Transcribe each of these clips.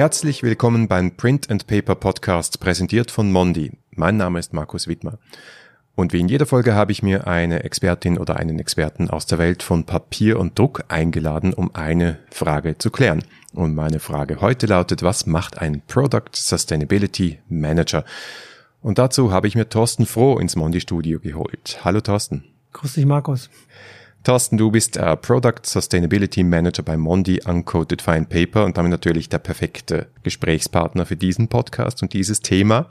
Herzlich willkommen beim Print and Paper Podcast, präsentiert von Mondi. Mein Name ist Markus Wittmer. Und wie in jeder Folge habe ich mir eine Expertin oder einen Experten aus der Welt von Papier und Druck eingeladen, um eine Frage zu klären. Und meine Frage heute lautet, was macht ein Product Sustainability Manager? Und dazu habe ich mir Thorsten Froh ins Mondi Studio geholt. Hallo Thorsten. Grüß dich, Markus. Thorsten, du bist äh, Product Sustainability Manager bei Mondi Uncoated Fine Paper und damit natürlich der perfekte Gesprächspartner für diesen Podcast und dieses Thema.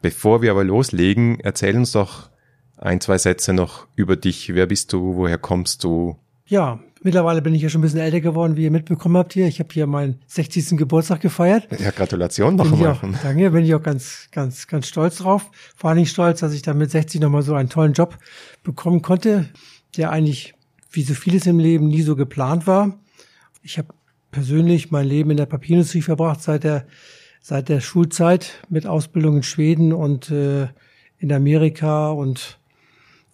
Bevor wir aber loslegen, erzähl uns doch ein, zwei Sätze noch über dich. Wer bist du? Woher kommst du? Ja, mittlerweile bin ich ja schon ein bisschen älter geworden, wie ihr mitbekommen habt hier. Ich habe hier meinen 60. Geburtstag gefeiert. Ja, Gratulation noch einmal. danke, bin ich auch ganz, ganz, ganz stolz drauf. Vor allen Dingen stolz, dass ich da mit 60 nochmal so einen tollen Job bekommen konnte, der eigentlich, wie so vieles im Leben, nie so geplant war. Ich habe persönlich mein Leben in der Papierindustrie verbracht seit der, seit der Schulzeit mit Ausbildung in Schweden und äh, in Amerika und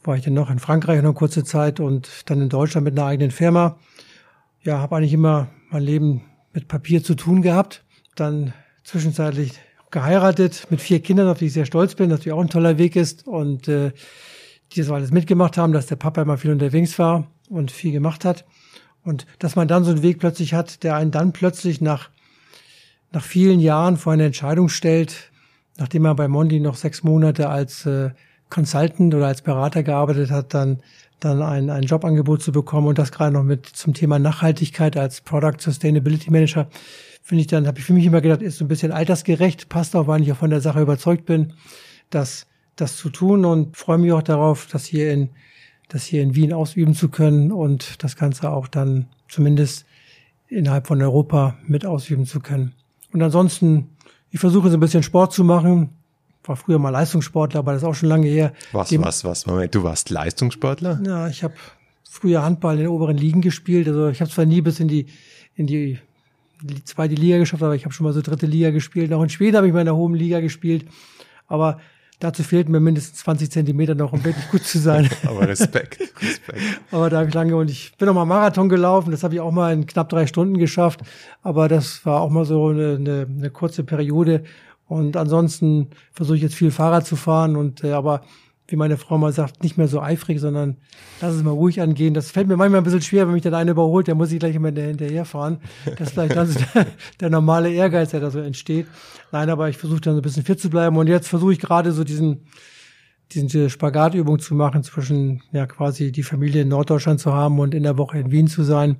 war ich dann noch in Frankreich noch eine kurze Zeit und dann in Deutschland mit einer eigenen Firma. Ja, habe eigentlich immer mein Leben mit Papier zu tun gehabt. Dann zwischenzeitlich geheiratet mit vier Kindern, auf die ich sehr stolz bin, dass natürlich auch ein toller Weg ist und äh, die das alles mitgemacht haben, dass der Papa immer viel unterwegs war und viel gemacht hat. Und dass man dann so einen Weg plötzlich hat, der einen dann plötzlich nach, nach vielen Jahren vor eine Entscheidung stellt, nachdem man bei Mondi noch sechs Monate als äh, Consultant oder als Berater gearbeitet hat, dann dann ein, ein Jobangebot zu bekommen und das gerade noch mit zum Thema Nachhaltigkeit als Product Sustainability Manager, finde ich dann, habe ich für mich immer gedacht, ist so ein bisschen altersgerecht, passt auch, weil ich auch von der Sache überzeugt bin, dass das zu tun und freue mich auch darauf, das hier in das hier in Wien ausüben zu können und das Ganze auch dann zumindest innerhalb von Europa mit ausüben zu können. Und ansonsten, ich versuche so ein bisschen Sport zu machen, war früher mal Leistungssportler, aber das ist auch schon lange her. Was, Dem, was, was? Moment, du warst Leistungssportler? Ja, ich habe früher Handball in den oberen Ligen gespielt. Also ich habe zwar nie bis in die in die, die zweite Liga geschafft, aber ich habe schon mal so dritte Liga gespielt. Auch in Schweden habe ich mal in der hohen Liga gespielt. Aber dazu fehlten mir mindestens 20 Zentimeter noch, um wirklich gut zu sein. aber Respekt, Respekt. aber da habe ich lange und ich bin auch mal Marathon gelaufen. Das habe ich auch mal in knapp drei Stunden geschafft. Aber das war auch mal so eine, eine, eine kurze Periode. Und ansonsten versuche ich jetzt viel Fahrrad zu fahren und äh, aber wie meine Frau mal sagt, nicht mehr so eifrig, sondern lass es mal ruhig angehen. Das fällt mir manchmal ein bisschen schwer, wenn mich dann einer überholt, der muss ich gleich immer hinterherfahren. Das ist vielleicht dann so der, der, normale Ehrgeiz, der da so entsteht. Nein, aber ich versuche dann so ein bisschen fit zu bleiben. Und jetzt versuche ich gerade so diesen, diese Spagatübung zu machen zwischen ja quasi die Familie in Norddeutschland zu haben und in der Woche in Wien zu sein,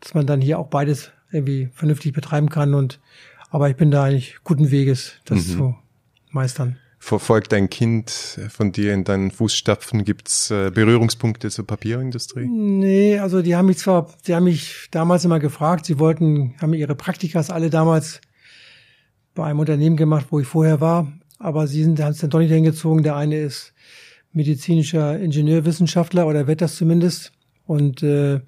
dass man dann hier auch beides irgendwie vernünftig betreiben kann und aber ich bin da eigentlich guten Weges, das mhm. zu meistern. Verfolgt ein Kind von dir in deinen Fußstapfen? Gibt's äh, Berührungspunkte zur Papierindustrie? Nee, also die haben mich zwar, die haben mich damals immer gefragt, sie wollten, haben ihre Praktikas alle damals bei einem Unternehmen gemacht, wo ich vorher war, aber sie sind, haben es dann doch nicht hingezogen. Der eine ist medizinischer Ingenieurwissenschaftler oder wird das zumindest und äh,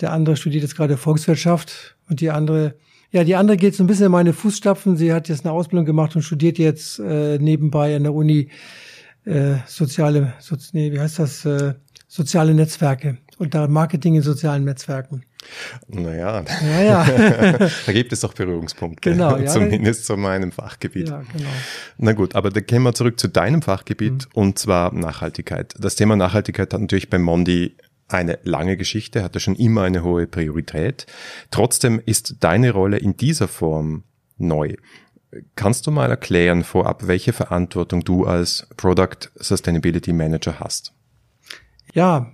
der andere studiert jetzt gerade Volkswirtschaft und die andere ja, die andere geht so ein bisschen in meine Fußstapfen. Sie hat jetzt eine Ausbildung gemacht und studiert jetzt äh, nebenbei an der Uni äh, soziale, so, nee, wie heißt das, äh, soziale Netzwerke und da Marketing in sozialen Netzwerken. Naja, ja, ja. da gibt es doch Berührungspunkte, genau, ja, zumindest zu meinem Fachgebiet. Ja, genau. Na gut, aber da gehen wir zurück zu deinem Fachgebiet mhm. und zwar Nachhaltigkeit. Das Thema Nachhaltigkeit hat natürlich bei Mondi eine lange Geschichte, hatte schon immer eine hohe Priorität. Trotzdem ist deine Rolle in dieser Form neu. Kannst du mal erklären vorab, welche Verantwortung du als Product Sustainability Manager hast? Ja,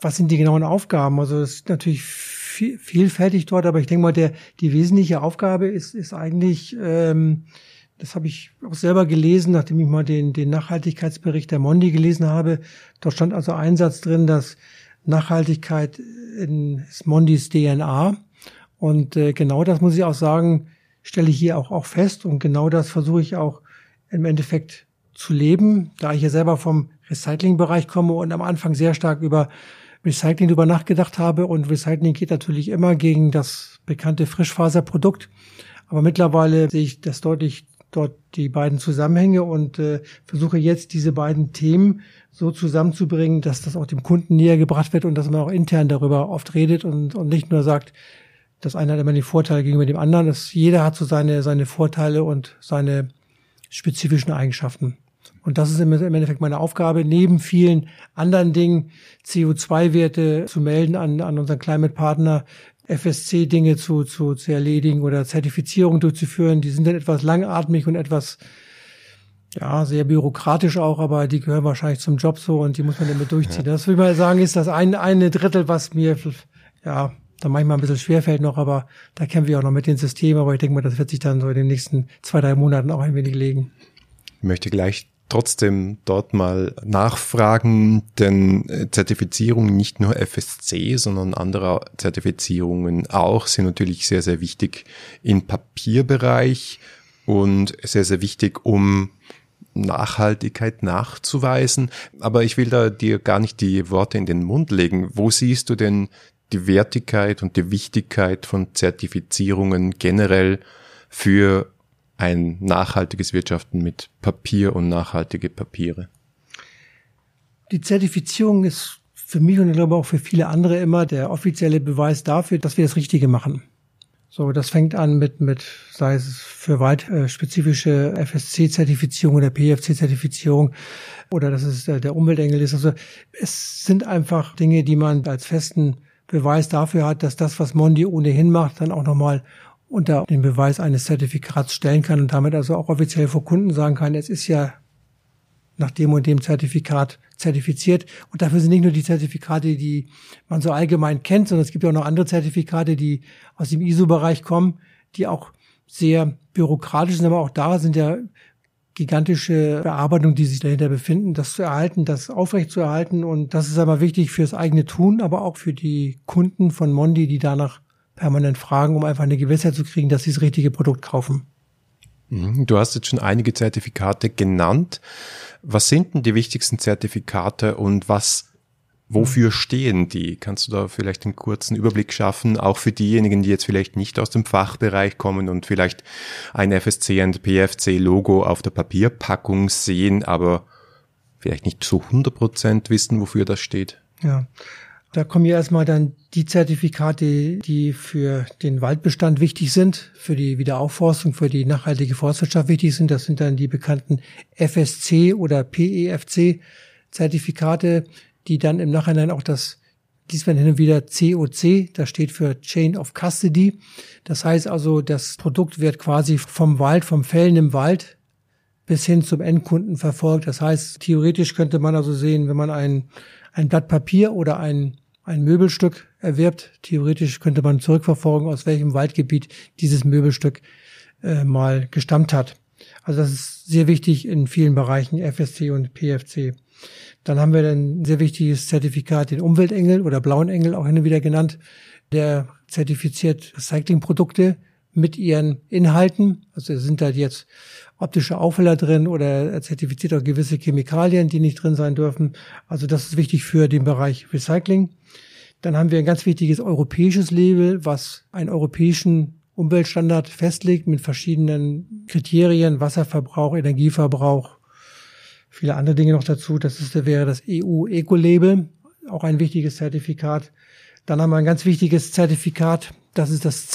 was sind die genauen Aufgaben? Also es ist natürlich viel, vielfältig dort, aber ich denke mal, der, die wesentliche Aufgabe ist, ist eigentlich ähm, das habe ich auch selber gelesen, nachdem ich mal den, den Nachhaltigkeitsbericht der Mondi gelesen habe. Dort stand also ein Satz drin, dass Nachhaltigkeit in Mondis DNA. Und äh, genau das muss ich auch sagen, stelle ich hier auch, auch fest. Und genau das versuche ich auch im Endeffekt zu leben, da ich ja selber vom Recyclingbereich komme und am Anfang sehr stark über Recycling über nachgedacht habe. Und Recycling geht natürlich immer gegen das bekannte Frischfaserprodukt. Aber mittlerweile sehe ich das deutlich dort die beiden Zusammenhänge und äh, versuche jetzt diese beiden Themen so zusammenzubringen, dass das auch dem Kunden näher gebracht wird und dass man auch intern darüber oft redet und, und nicht nur sagt, Das eine hat immer den Vorteil gegenüber dem anderen. Das, jeder hat so seine, seine Vorteile und seine spezifischen Eigenschaften. Und das ist im Endeffekt meine Aufgabe, neben vielen anderen Dingen CO2-Werte zu melden an, an unseren Climate-Partner, FSC-Dinge zu, zu, zu erledigen oder Zertifizierung durchzuführen. Die sind dann etwas langatmig und etwas, ja, sehr bürokratisch auch, aber die gehören wahrscheinlich zum Job so und die muss man damit durchziehen. Ja. Das will ich mal sagen, ist das ein, eine Drittel, was mir, ja, da manchmal ein bisschen schwerfällt noch, aber da kämpfen wir auch noch mit dem System, aber ich denke mal, das wird sich dann so in den nächsten zwei, drei Monaten auch ein wenig legen. Ich möchte gleich trotzdem dort mal nachfragen, denn äh, Zertifizierungen, nicht nur FSC, sondern andere Zertifizierungen auch, sind natürlich sehr, sehr wichtig im Papierbereich und sehr, sehr wichtig, um Nachhaltigkeit nachzuweisen. Aber ich will da dir gar nicht die Worte in den Mund legen. Wo siehst du denn die Wertigkeit und die Wichtigkeit von Zertifizierungen generell für ein nachhaltiges Wirtschaften mit Papier und nachhaltige Papiere? Die Zertifizierung ist für mich und ich glaube auch für viele andere immer der offizielle Beweis dafür, dass wir das Richtige machen. So, das fängt an mit, mit, sei es für weit äh, spezifische FSC-Zertifizierung oder PFC-Zertifizierung oder dass es äh, der Umweltengel ist. Also es sind einfach Dinge, die man als festen Beweis dafür hat, dass das, was Mondi ohnehin macht, dann auch nochmal unter den Beweis eines Zertifikats stellen kann und damit also auch offiziell vor Kunden sagen kann, es ist ja nach dem und dem Zertifikat zertifiziert. Und dafür sind nicht nur die Zertifikate, die man so allgemein kennt, sondern es gibt ja auch noch andere Zertifikate, die aus dem ISO-Bereich kommen, die auch sehr bürokratisch sind, aber auch da sind ja gigantische Bearbeitungen, die sich dahinter befinden, das zu erhalten, das aufrecht zu erhalten. Und das ist aber wichtig fürs eigene Tun, aber auch für die Kunden von Mondi, die danach permanent fragen, um einfach eine Gewissheit zu kriegen, dass sie das richtige Produkt kaufen. Mhm. Du hast jetzt schon einige Zertifikate genannt. Was sind denn die wichtigsten Zertifikate und was, wofür stehen die? Kannst du da vielleicht einen kurzen Überblick schaffen, auch für diejenigen, die jetzt vielleicht nicht aus dem Fachbereich kommen und vielleicht ein FSC und PFC Logo auf der Papierpackung sehen, aber vielleicht nicht zu 100 Prozent wissen, wofür das steht? Ja. Da kommen ja erstmal dann die Zertifikate, die für den Waldbestand wichtig sind, für die Wiederaufforstung, für die nachhaltige Forstwirtschaft wichtig sind. Das sind dann die bekannten FSC oder PEFC Zertifikate, die dann im Nachhinein auch das diesmal hin und wieder COC, das steht für Chain of Custody. Das heißt also, das Produkt wird quasi vom Wald, vom Fällen im Wald bis hin zum Endkunden verfolgt. Das heißt, theoretisch könnte man also sehen, wenn man ein, ein Blatt Papier oder ein ein Möbelstück erwirbt. Theoretisch könnte man zurückverfolgen, aus welchem Waldgebiet dieses Möbelstück äh, mal gestammt hat. Also das ist sehr wichtig in vielen Bereichen, FSC und PFC. Dann haben wir ein sehr wichtiges Zertifikat, den Umweltengel oder Blauen Engel auch hin und wieder genannt. Der zertifiziert Recyclingprodukte mit ihren Inhalten. Also sind da jetzt optische Aufheller drin oder er zertifiziert auch gewisse Chemikalien, die nicht drin sein dürfen. Also das ist wichtig für den Bereich Recycling. Dann haben wir ein ganz wichtiges europäisches Label, was einen europäischen Umweltstandard festlegt mit verschiedenen Kriterien, Wasserverbrauch, Energieverbrauch, viele andere Dinge noch dazu. Das ist, wäre das EU-Eco-Label, auch ein wichtiges Zertifikat. Dann haben wir ein ganz wichtiges Zertifikat, das ist das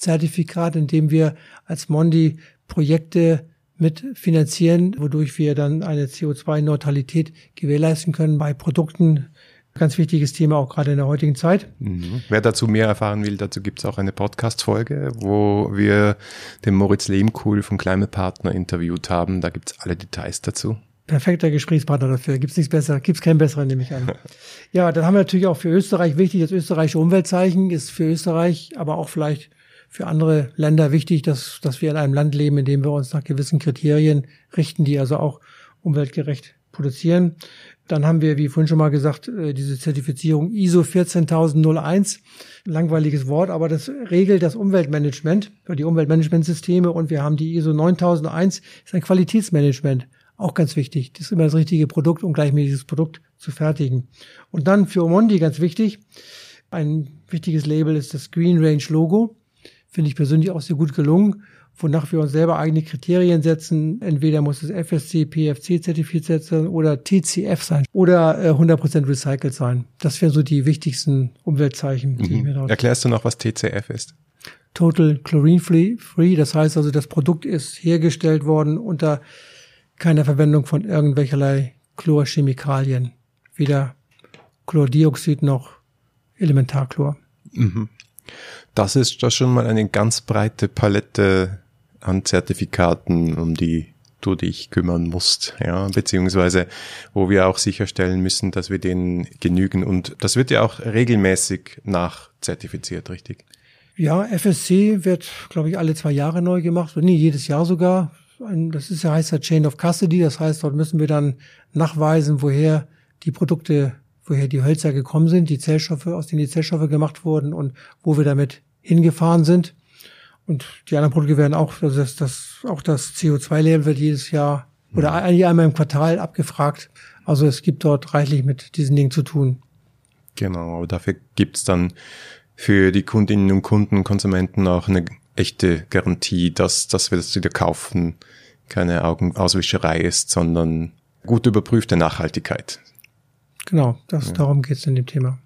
CO2-Zertifikat, in dem wir als Mondi Projekte mitfinanzieren, wodurch wir dann eine CO2-Neutralität gewährleisten können bei Produkten, Ganz wichtiges Thema auch gerade in der heutigen Zeit. Mhm. Wer dazu mehr erfahren will, dazu gibt es auch eine Podcast-Folge, wo wir den Moritz Lehmkuhl vom Climate Partner interviewt haben. Da gibt es alle Details dazu. Perfekter Gesprächspartner dafür. Gibt's nichts besser, gibt's keinen besseren, nehme ich an. ja, dann haben wir natürlich auch für Österreich wichtig, das österreichische Umweltzeichen ist für Österreich, aber auch vielleicht für andere Länder wichtig, dass, dass wir in einem Land leben, in dem wir uns nach gewissen Kriterien richten, die also auch umweltgerecht produzieren. Dann haben wir, wie vorhin schon mal gesagt, äh, diese Zertifizierung ISO 14001. Langweiliges Wort, aber das regelt das Umweltmanagement, die Umweltmanagementsysteme und wir haben die ISO 9001, ist ein Qualitätsmanagement. Auch ganz wichtig. Das ist immer das richtige Produkt, um gleichmäßiges Produkt zu fertigen. Und dann für Omondi ganz wichtig, ein wichtiges Label ist das Green Range Logo. Finde ich persönlich auch sehr gut gelungen. wonach wir uns selber eigene Kriterien setzen. Entweder muss es FSC, PFC zertifiziert sein oder TCF sein oder äh, 100% recycelt sein. Das wären so die wichtigsten Umweltzeichen, die mhm. mir dort Erklärst du noch, was TCF ist? Total Chlorine Free. Das heißt also, das Produkt ist hergestellt worden unter keiner Verwendung von irgendwelcherlei Chlorchemikalien. Weder Chlordioxid noch Elementarchlor. Mhm. Das ist doch schon mal eine ganz breite Palette an Zertifikaten, um die du dich kümmern musst, ja, beziehungsweise wo wir auch sicherstellen müssen, dass wir denen genügen. Und das wird ja auch regelmäßig nachzertifiziert, richtig? Ja, FSC wird, glaube ich, alle zwei Jahre neu gemacht, nee, jedes Jahr sogar. Das ist ja heißt ja Chain of Custody, das heißt, dort müssen wir dann nachweisen, woher die Produkte, woher die Hölzer gekommen sind, die Zellstoffe, aus denen die Zellstoffe gemacht wurden und wo wir damit hingefahren sind. Und die anderen Produkte werden auch, also das, das, auch das CO2-Level wird jedes Jahr oder mhm. eigentlich einmal im Quartal abgefragt. Also es gibt dort reichlich mit diesen Dingen zu tun. Genau, aber dafür gibt's dann für die Kundinnen und Kunden, Konsumenten auch eine echte Garantie, dass, dass wir das wieder kaufen, keine Augenauswischerei ist, sondern gut überprüfte Nachhaltigkeit. Genau, das, ja. darum geht's in dem Thema.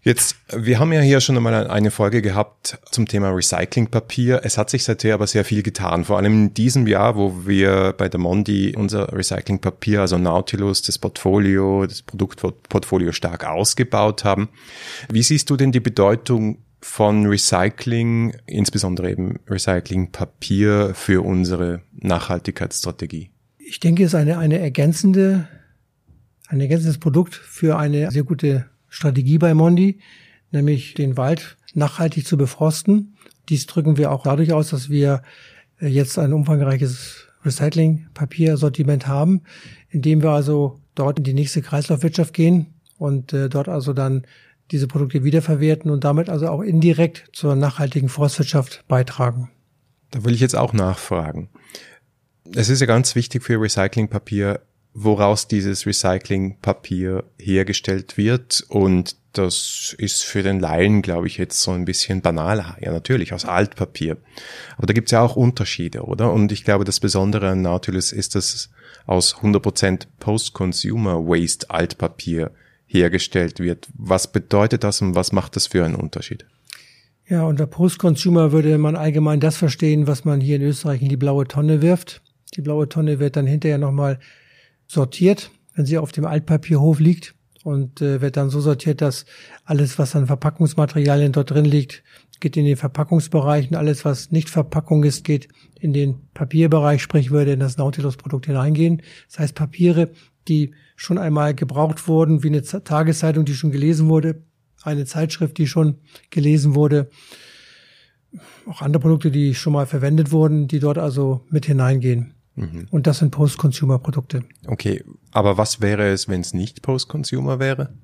Jetzt, wir haben ja hier schon einmal eine Folge gehabt zum Thema Recyclingpapier. Es hat sich seither aber sehr viel getan. Vor allem in diesem Jahr, wo wir bei der Mondi unser Recyclingpapier, also Nautilus, das Portfolio, das Produktportfolio stark ausgebaut haben. Wie siehst du denn die Bedeutung von Recycling, insbesondere eben Recyclingpapier für unsere Nachhaltigkeitsstrategie? Ich denke, es ist eine, eine ergänzende, ein ergänzendes Produkt für eine sehr gute Strategie bei Mondi, nämlich den Wald nachhaltig zu befrosten. Dies drücken wir auch dadurch aus, dass wir äh, jetzt ein umfangreiches Recyclingpapiersortiment haben, indem wir also dort in die nächste Kreislaufwirtschaft gehen und äh, dort also dann diese Produkte wiederverwerten und damit also auch indirekt zur nachhaltigen Forstwirtschaft beitragen. Da will ich jetzt auch nachfragen. Es ist ja ganz wichtig für Recyclingpapier, woraus dieses Recyclingpapier hergestellt wird. Und das ist für den Laien, glaube ich, jetzt so ein bisschen banaler. Ja, natürlich, aus Altpapier. Aber da gibt's ja auch Unterschiede, oder? Und ich glaube, das Besondere an Nautilus ist, dass es aus 100% Post-Consumer Waste Altpapier hergestellt wird. Was bedeutet das und was macht das für einen Unterschied? Ja, unter Post-Consumer würde man allgemein das verstehen, was man hier in Österreich in die blaue Tonne wirft. Die blaue Tonne wird dann hinterher nochmal sortiert, wenn sie auf dem Altpapierhof liegt und äh, wird dann so sortiert, dass alles, was an Verpackungsmaterialien dort drin liegt, geht in den Verpackungsbereich und alles, was nicht Verpackung ist, geht in den Papierbereich, sprich würde in das Nautilus-Produkt hineingehen. Das heißt Papiere, die schon einmal gebraucht wurden, wie eine Tageszeitung, die schon gelesen wurde, eine Zeitschrift, die schon gelesen wurde, auch andere Produkte, die schon mal verwendet wurden, die dort also mit hineingehen. Mhm. Und das sind Post-Consumer-Produkte. Okay, aber was wäre es, wenn es nicht Post-Consumer wäre?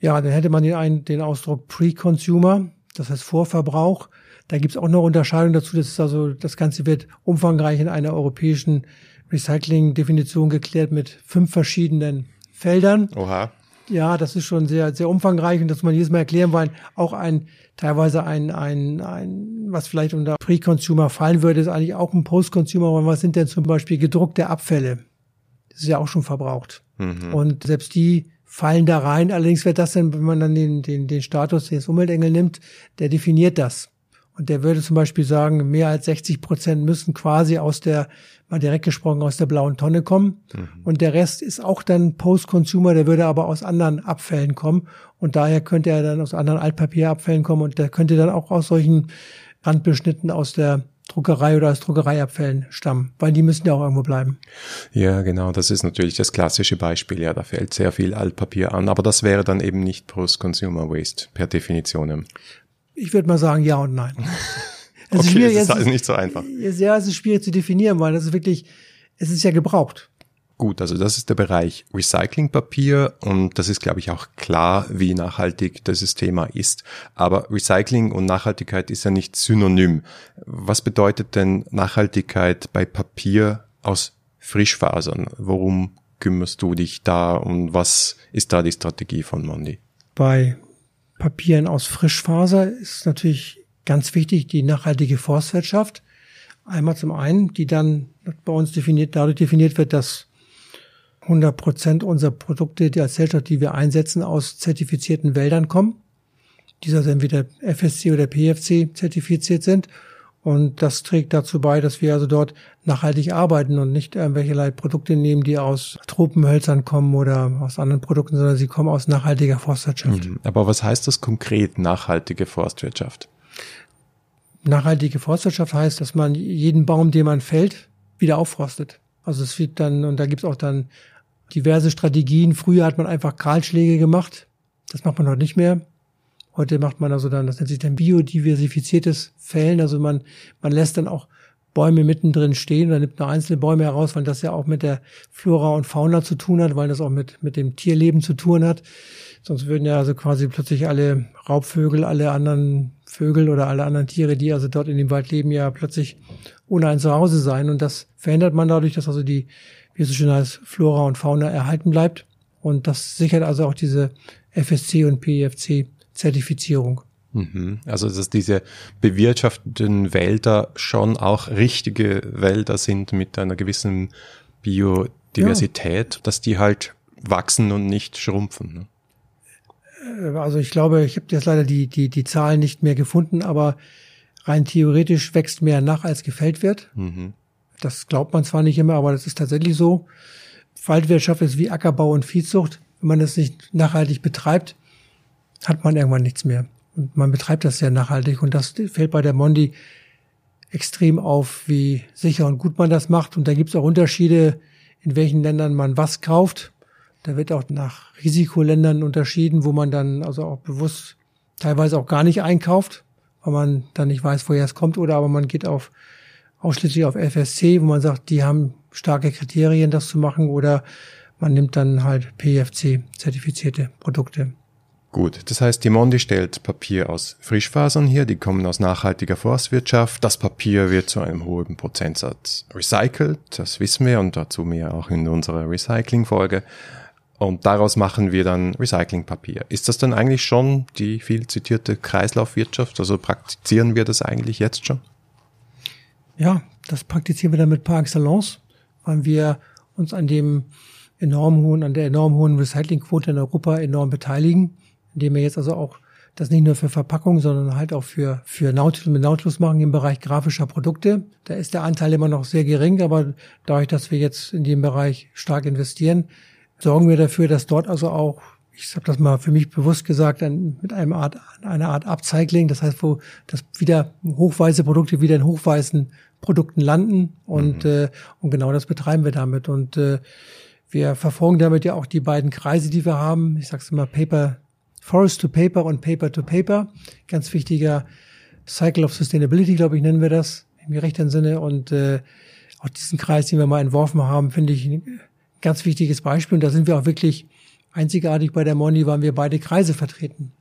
Ja, dann hätte man den, einen, den Ausdruck Pre-Consumer, das heißt Vorverbrauch. Da gibt es auch noch Unterscheidungen dazu. Das ist also, das Ganze wird umfangreich in einer europäischen Recycling-Definition geklärt mit fünf verschiedenen Feldern. Oha. Ja, das ist schon sehr, sehr umfangreich und das muss man jedes Mal erklären, weil auch ein, teilweise ein, ein, ein, was vielleicht unter Pre-Consumer fallen würde, ist eigentlich auch ein Post-Consumer, weil was sind denn zum Beispiel gedruckte Abfälle? Das ist ja auch schon verbraucht. Mhm. Und selbst die fallen da rein. Allerdings wird das dann, wenn man dann den, den, den Status des Umweltengel nimmt, der definiert das. Und der würde zum Beispiel sagen, mehr als 60 Prozent müssen quasi aus der, mal direkt gesprochen, aus der blauen Tonne kommen. Mhm. Und der Rest ist auch dann Post-Consumer, der würde aber aus anderen Abfällen kommen. Und daher könnte er dann aus anderen Altpapierabfällen kommen und der könnte dann auch aus solchen Randbeschnitten aus der Druckerei oder aus Druckereiabfällen stammen, weil die müssen ja auch irgendwo bleiben. Ja, genau, das ist natürlich das klassische Beispiel. Ja, da fällt sehr viel Altpapier an, aber das wäre dann eben nicht Post-Consumer Waste per Definition. Ich würde mal sagen ja und nein. Es okay, ist schwierig, es ist also nicht so einfach. Ja, es ist schwierig zu definieren, weil das ist wirklich, es ist ja gebraucht. Gut, also das ist der Bereich Recyclingpapier und das ist, glaube ich, auch klar, wie nachhaltig dieses Thema ist. Aber Recycling und Nachhaltigkeit ist ja nicht synonym. Was bedeutet denn Nachhaltigkeit bei Papier aus Frischfasern? Worum kümmerst du dich da und was ist da die Strategie von Mondi? Bei Papieren aus Frischfaser ist natürlich ganz wichtig die nachhaltige Forstwirtschaft. Einmal zum einen, die dann bei uns definiert, dadurch definiert wird, dass 100 Prozent unserer Produkte, die als Zellstoff, die wir einsetzen, aus zertifizierten Wäldern kommen. Dieser also entweder FSC oder PFC zertifiziert sind. Und das trägt dazu bei, dass wir also dort nachhaltig arbeiten und nicht irgendwelche Produkte nehmen, die aus Tropenhölzern kommen oder aus anderen Produkten, sondern sie kommen aus nachhaltiger Forstwirtschaft. Mhm. Aber was heißt das konkret, nachhaltige Forstwirtschaft? Nachhaltige Forstwirtschaft heißt, dass man jeden Baum, den man fällt, wieder aufforstet. Also es wird dann, und da gibt's auch dann diverse Strategien. Früher hat man einfach Kahlschläge gemacht. Das macht man heute nicht mehr. Heute macht man also dann, das nennt sich dann biodiversifiziertes Fällen. Also man, man lässt dann auch Bäume mittendrin stehen oder nimmt nur einzelne Bäume heraus, weil das ja auch mit der Flora und Fauna zu tun hat, weil das auch mit, mit dem Tierleben zu tun hat. Sonst würden ja also quasi plötzlich alle Raubvögel, alle anderen Vögel oder alle anderen Tiere, die also dort in dem Wald leben, ja plötzlich ohne ein Zuhause sein. Und das verhindert man dadurch, dass also die, wie es so schön heißt, Flora und Fauna erhalten bleibt. Und das sichert also auch diese FSC und PEFC Zertifizierung. Mhm. Also dass diese bewirtschafteten Wälder schon auch richtige Wälder sind mit einer gewissen Biodiversität, ja. dass die halt wachsen und nicht schrumpfen. Ne? Äh, also ich glaube, ich habe jetzt leider die, die, die Zahlen nicht mehr gefunden, aber rein theoretisch wächst mehr nach, als gefällt wird. Mhm. Das glaubt man zwar nicht immer, aber das ist tatsächlich so. Waldwirtschaft ist wie Ackerbau und Viehzucht. Wenn man das nicht nachhaltig betreibt, hat man irgendwann nichts mehr. Und man betreibt das sehr nachhaltig und das fällt bei der Mondi extrem auf, wie sicher und gut man das macht. Und da gibt es auch Unterschiede, in welchen Ländern man was kauft. Da wird auch nach Risikoländern unterschieden, wo man dann also auch bewusst teilweise auch gar nicht einkauft, weil man dann nicht weiß, woher es kommt, oder aber man geht auf ausschließlich auf FSC, wo man sagt, die haben starke Kriterien, das zu machen, oder man nimmt dann halt PFC zertifizierte Produkte. Gut, das heißt, die Mondi stellt Papier aus Frischfasern her, die kommen aus nachhaltiger Forstwirtschaft. Das Papier wird zu einem hohen Prozentsatz recycelt, das wissen wir und dazu mehr auch in unserer Recycling-Folge. Und daraus machen wir dann Recyclingpapier. Ist das dann eigentlich schon die viel zitierte Kreislaufwirtschaft? Also praktizieren wir das eigentlich jetzt schon? Ja, das praktizieren wir dann mit par excellence, weil wir uns an dem enorm hohen, an der enorm hohen Recyclingquote in Europa enorm beteiligen indem wir jetzt also auch das nicht nur für Verpackung, sondern halt auch für, für Nautilus, mit Nautilus machen im Bereich grafischer Produkte. Da ist der Anteil immer noch sehr gering, aber dadurch, dass wir jetzt in dem Bereich stark investieren, sorgen wir dafür, dass dort also auch, ich habe das mal für mich bewusst gesagt, ein, mit einem Art, einer Art Upcycling, das heißt, wo das wieder hochweiße Produkte wieder in hochweißen Produkten landen und, mhm. äh, und genau das betreiben wir damit und äh, wir verfolgen damit ja auch die beiden Kreise, die wir haben. Ich sage es immer, Paper Forest to Paper und Paper to Paper. Ganz wichtiger Cycle of Sustainability, glaube ich, nennen wir das im gerechten Sinne. Und äh, auch diesen Kreis, den wir mal entworfen haben, finde ich ein ganz wichtiges Beispiel. Und da sind wir auch wirklich einzigartig bei der Moni, waren wir beide Kreise vertreten.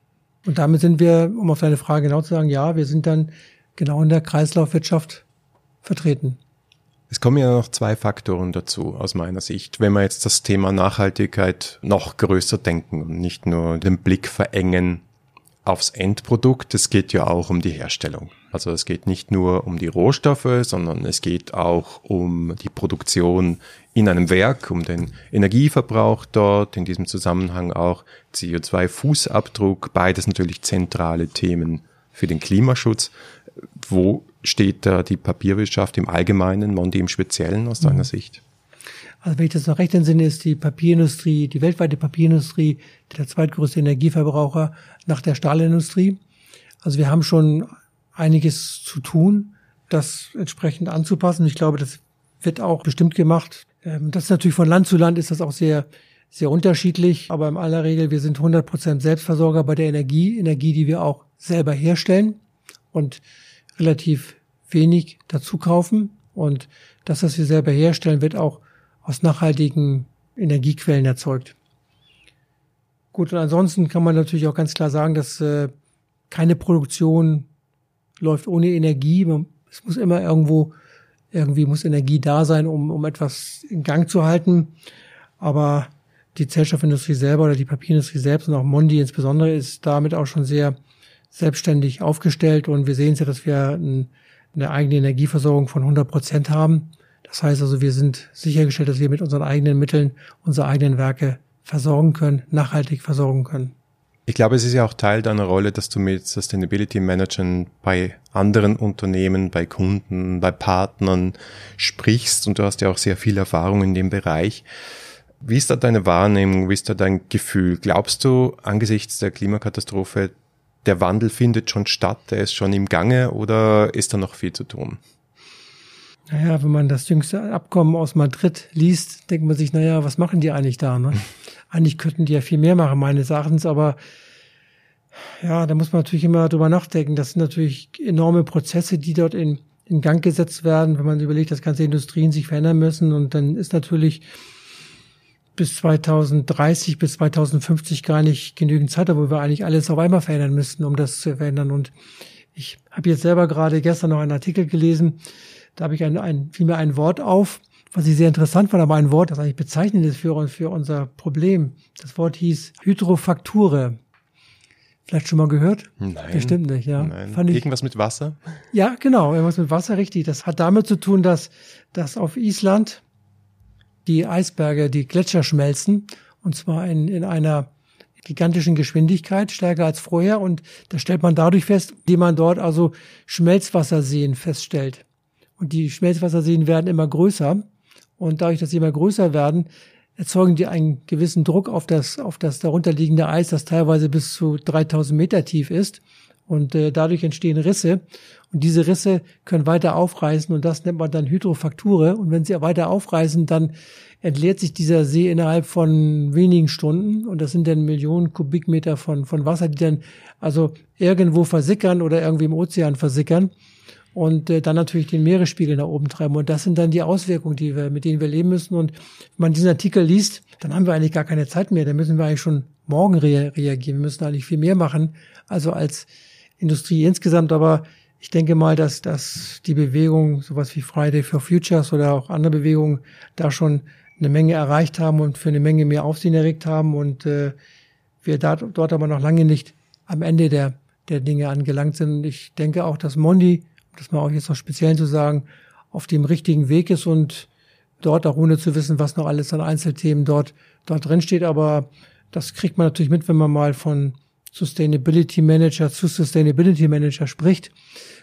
Und damit sind wir, um auf deine Frage genau zu sagen, ja, wir sind dann genau in der Kreislaufwirtschaft vertreten. Es kommen ja noch zwei Faktoren dazu aus meiner Sicht, wenn wir jetzt das Thema Nachhaltigkeit noch größer denken und nicht nur den Blick verengen aufs Endprodukt. Es geht ja auch um die Herstellung. Also es geht nicht nur um die Rohstoffe, sondern es geht auch um die Produktion in einem Werk, um den Energieverbrauch dort, in diesem Zusammenhang auch CO2-Fußabdruck, beides natürlich zentrale Themen für den Klimaschutz. Wo steht da die Papierwirtschaft im Allgemeinen, Mondi im Speziellen aus deiner mhm. Sicht? Also wenn ich das noch recht entsinne, ist die Papierindustrie, die weltweite Papierindustrie der zweitgrößte Energieverbraucher nach der Stahlindustrie. Also wir haben schon einiges zu tun, das entsprechend anzupassen. Ich glaube, das wird auch bestimmt gemacht. Ähm, das ist natürlich von Land zu Land ist das auch sehr, sehr unterschiedlich. Aber in aller Regel, wir sind 100 Prozent Selbstversorger bei der Energie, Energie, die wir auch selber herstellen. Und relativ wenig dazu kaufen. Und das, was wir selber herstellen, wird auch aus nachhaltigen Energiequellen erzeugt. Gut, und ansonsten kann man natürlich auch ganz klar sagen, dass äh, keine Produktion läuft ohne Energie. Es muss immer irgendwo, irgendwie muss Energie da sein, um, um etwas in Gang zu halten. Aber die Zellstoffindustrie selber oder die Papierindustrie selbst und auch Mondi insbesondere ist damit auch schon sehr selbstständig aufgestellt und wir sehen ja, dass wir ein, eine eigene Energieversorgung von 100 Prozent haben. Das heißt also, wir sind sichergestellt, dass wir mit unseren eigenen Mitteln unsere eigenen Werke versorgen können, nachhaltig versorgen können. Ich glaube, es ist ja auch Teil deiner Rolle, dass du mit Sustainability Managern bei anderen Unternehmen, bei Kunden, bei Partnern sprichst und du hast ja auch sehr viel Erfahrung in dem Bereich. Wie ist da deine Wahrnehmung? Wie ist da dein Gefühl? Glaubst du angesichts der Klimakatastrophe, der Wandel findet schon statt, der ist schon im Gange oder ist da noch viel zu tun? Naja, wenn man das jüngste Abkommen aus Madrid liest, denkt man sich, naja, was machen die eigentlich da? Ne? eigentlich könnten die ja viel mehr machen, meines Erachtens, aber ja, da muss man natürlich immer drüber nachdenken. Das sind natürlich enorme Prozesse, die dort in, in Gang gesetzt werden, wenn man überlegt, dass ganze Industrien sich verändern müssen. Und dann ist natürlich bis 2030, bis 2050 gar nicht genügend Zeit, wo wir eigentlich alles auf einmal verändern müssten, um das zu verändern. Und ich habe jetzt selber gerade gestern noch einen Artikel gelesen, da habe ich ein, ein, fiel mir ein Wort auf, was ich sehr interessant fand, aber ein Wort, das eigentlich bezeichnend ist für, für unser Problem. Das Wort hieß Hydrofakture. Vielleicht schon mal gehört? Nein. Bestimmt nicht, ja. Nein. Fand ich, irgendwas mit Wasser? Ja, genau, irgendwas mit Wasser, richtig. Das hat damit zu tun, dass, dass auf Island die Eisberge, die Gletscher schmelzen, und zwar in, in einer gigantischen Geschwindigkeit, stärker als vorher. Und das stellt man dadurch fest, indem man dort also Schmelzwasserseen feststellt. Und die Schmelzwasserseen werden immer größer. Und dadurch, dass sie immer größer werden, erzeugen die einen gewissen Druck auf das, auf das darunterliegende Eis, das teilweise bis zu 3000 Meter tief ist. Und äh, dadurch entstehen Risse. Und diese Risse können weiter aufreißen und das nennt man dann Hydrofakture. Und wenn sie weiter aufreißen, dann entleert sich dieser See innerhalb von wenigen Stunden. Und das sind dann Millionen Kubikmeter von, von Wasser, die dann also irgendwo versickern oder irgendwie im Ozean versickern und äh, dann natürlich den Meeresspiegel nach oben treiben. Und das sind dann die Auswirkungen, die wir, mit denen wir leben müssen. Und wenn man diesen Artikel liest, dann haben wir eigentlich gar keine Zeit mehr. Da müssen wir eigentlich schon morgen rea reagieren. Wir müssen eigentlich viel mehr machen, also als Industrie insgesamt. Aber ich denke mal, dass, dass die Bewegung, sowas wie Friday for Futures oder auch andere Bewegungen, da schon eine Menge erreicht haben und für eine Menge mehr Aufsehen erregt haben. Und äh, wir da, dort aber noch lange nicht am Ende der, der Dinge angelangt sind. Und ich denke auch, dass Mondi das mal auch jetzt noch speziell zu sagen, auf dem richtigen Weg ist und dort auch ohne zu wissen, was noch alles an Einzelthemen dort, dort drin steht. Aber das kriegt man natürlich mit, wenn man mal von Sustainability Manager zu Sustainability Manager spricht.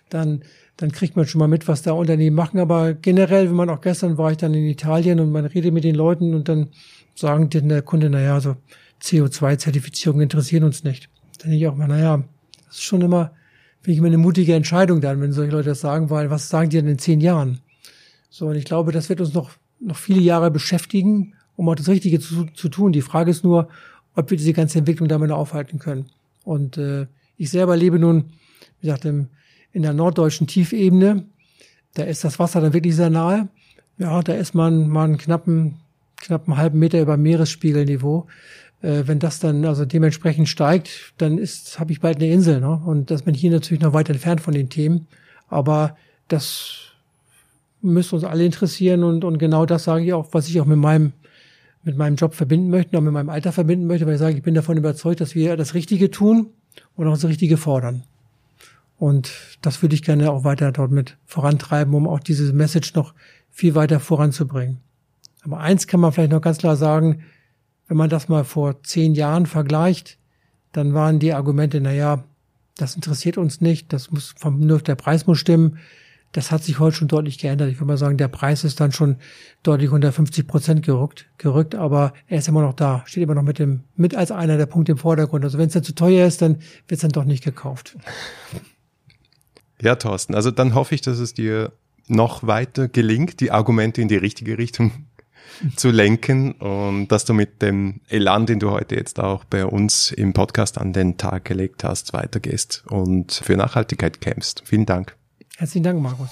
Dann, dann kriegt man schon mal mit, was da Unternehmen machen. Aber generell, wenn man auch gestern war ich dann in Italien und man redet mit den Leuten und dann sagen denn der Kunde, naja, so CO2-Zertifizierung interessieren uns nicht. Dann denke ich auch mal, naja, das ist schon immer finde ich immer eine mutige Entscheidung dann, wenn solche Leute das sagen, weil was sagen die denn in zehn Jahren? So, und ich glaube, das wird uns noch, noch viele Jahre beschäftigen, um auch das Richtige zu, zu tun. Die Frage ist nur, ob wir diese ganze Entwicklung damit aufhalten können. Und äh, ich selber lebe nun, wie gesagt, im, in der norddeutschen Tiefebene. Da ist das Wasser dann wirklich sehr nahe. Ja, da ist man mal einen knappen, knappen halben Meter über Meeresspiegelniveau äh, wenn das dann also dementsprechend steigt, dann ist, habe ich bald eine Insel. Ne? Und das bin ich hier natürlich noch weit entfernt von den Themen. Aber das müsste uns alle interessieren und, und genau das sage ich auch, was ich auch mit meinem mit meinem Job verbinden möchte, auch mit meinem Alter verbinden möchte, weil ich sage, ich bin davon überzeugt, dass wir das Richtige tun und auch das Richtige fordern. Und das würde ich gerne auch weiter dort mit vorantreiben, um auch diese Message noch viel weiter voranzubringen. Aber eins kann man vielleicht noch ganz klar sagen, wenn man das mal vor zehn Jahren vergleicht, dann waren die Argumente, na ja, das interessiert uns nicht, das muss vom, nur der Preis muss stimmen. Das hat sich heute schon deutlich geändert. Ich würde mal sagen, der Preis ist dann schon deutlich unter 50 Prozent gerückt, gerückt, aber er ist immer noch da, steht immer noch mit dem, mit als einer der Punkte im Vordergrund. Also wenn es dann zu teuer ist, dann wird es dann doch nicht gekauft. Ja, Thorsten, also dann hoffe ich, dass es dir noch weiter gelingt, die Argumente in die richtige Richtung zu lenken und dass du mit dem Elan, den du heute jetzt auch bei uns im Podcast an den Tag gelegt hast, weitergehst und für Nachhaltigkeit kämpfst. Vielen Dank. Herzlichen Dank, Markus.